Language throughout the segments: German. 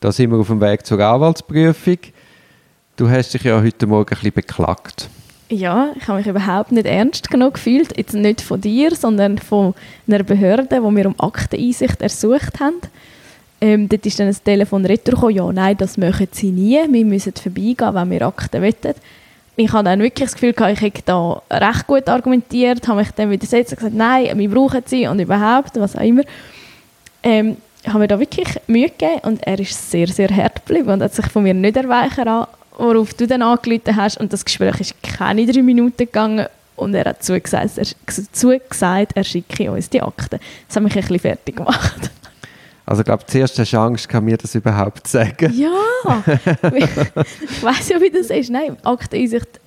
Da sind wir auf dem Weg zur Anwaltsprüfung. Du hast dich ja heute Morgen ein bisschen beklagt. Ja, ich habe mich überhaupt nicht ernst genug gefühlt. Jetzt nicht von dir, sondern von einer Behörde, die wir um Akteneinsicht ersucht haben. Ähm, dort ist dann ein Telefon retour ja, nein, das möchten sie nie, wir müssen vorbeigehen, wenn wir Akten wollen. Ich habe dann wirklich das Gefühl, ich hätte da recht gut argumentiert, habe mich dann widersetzt und gesagt, nein, wir brauchen sie und überhaupt, was auch immer. Ähm, habe mir da wirklich Mühe gegeben und er ist sehr, sehr hart geblieben und hat sich von mir nicht erweichen lassen, worauf du dann angerufen hast und das Gespräch ist keine drei Minuten gegangen und er hat zugesagt, er, zugesagt, er schicke uns die Akten. Das hat mich ein bisschen fertig gemacht. Also ich glaube, zuerst hast du Angst, kann mir das überhaupt sagen? Ja, ich weiß ja, wie das ist. Nein, Akteneinsicht,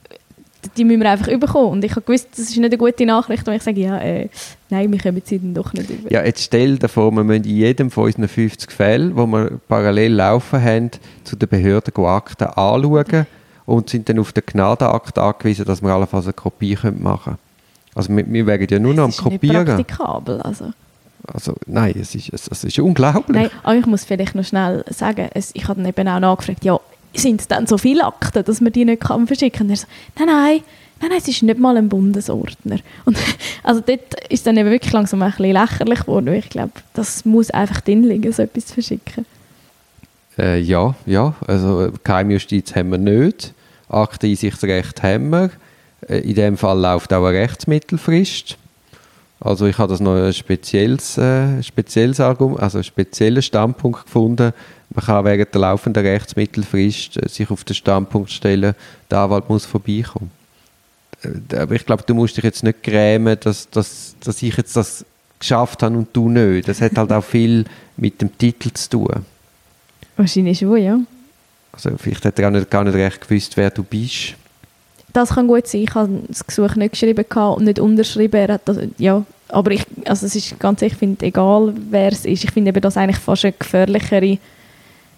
die müssen wir einfach überkommen. Und ich habe gewusst, das ist nicht eine gute Nachricht, wenn ich sage, ja, äh, nein, wir kommen sie dann doch nicht über. Ja, jetzt stell dir vor, wir müssen in jedem von unseren 50 Fällen, wo wir parallel laufen haben, zu den Behörden Akten anschauen und sind dann auf den Gnadenakt angewiesen, dass wir allenfalls eine Kopie machen können. Also wir, wir werden ja nur noch am Kopieren. Das ist nicht praktikabel, also. Also nein, es ist, es, es ist unglaublich. Nein, aber ich muss vielleicht noch schnell sagen, es, ich habe dann eben auch nachgefragt, ja, sind es dann so viele Akten, dass man die nicht kann verschicken kann? So, nein, nein, nein, nein, es ist nicht mal ein Bundesordner. Und also dort ist dann eben wirklich langsam ein bisschen lächerlich geworden, ich glaube, das muss einfach drin liegen, so etwas zu verschicken. Äh, ja, ja, also Geheimjustiz haben wir nicht, Akteneinsichtsrecht haben wir, äh, in dem Fall läuft auch eine Rechtsmittelfrist also ich habe das noch ein spezielles, äh, spezielles Argument, also einen speziellen Standpunkt gefunden. Man kann während der laufenden Rechtsmittelfrist äh, sich auf den Standpunkt stellen, der Anwalt muss vorbeikommen. Äh, aber ich glaube, du musst dich jetzt nicht grämen, dass, dass, dass ich jetzt das geschafft habe und du nicht. Das hat halt auch viel mit dem Titel zu tun. Wahrscheinlich schon, ja. Also vielleicht hat er auch nicht, gar nicht recht gewusst, wer du bist das kann gut sein. Ich habe das Gesuch nicht geschrieben und nicht unterschrieben. Er hat das, ja, aber ich, also es ist ganz, ich finde, egal wer es ist, ich finde eben das eigentlich fast eine gefährlichere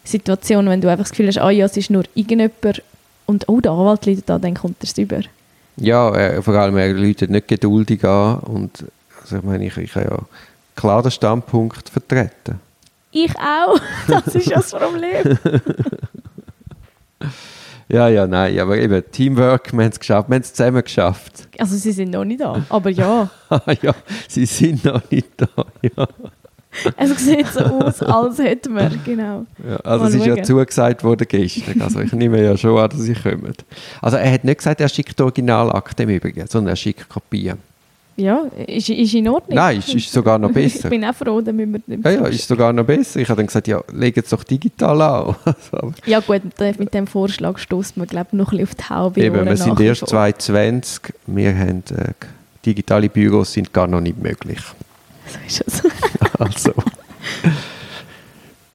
Situation, wenn du einfach das Gefühl hast, ah ja, es ist nur irgendjemand und oh, der Anwalt läutet da, dann kommt er es über. Ja, äh, vor allem er läutet nicht geduldig an und also ich meine, ich, ich habe ja klar den Standpunkt vertreten. Ich auch, das ist das Problem. Ja, ja, nein, aber eben Teamwork, wir haben es geschafft, wir haben es zusammen geschafft. Also sie sind noch nicht da, aber ja. ja, sie sind noch nicht da, ja. Es sieht so aus, als hätten wir, genau. Ja, also Mal es ist schauen. ja zugesagt worden gestern, also ich nehme ja schon an, dass sie kommen. Also er hat nicht gesagt, er schickt Originalakte im Übrigen, sondern er schickt Kopien. Ja, ist, ist in Ordnung. Nein, ist, ist sogar noch besser. ich bin auch froh, damit wir nicht Ja, ja, ist sogar noch besser. Ich habe dann gesagt, ja, leg es doch digital an. ja gut, mit dem Vorschlag stoßt man, glaube ich, noch ein bisschen auf die Haube. Eben, wir sind erst 2020. Wir haben, äh, digitale Büros sind gar noch nicht möglich. So ist es. also.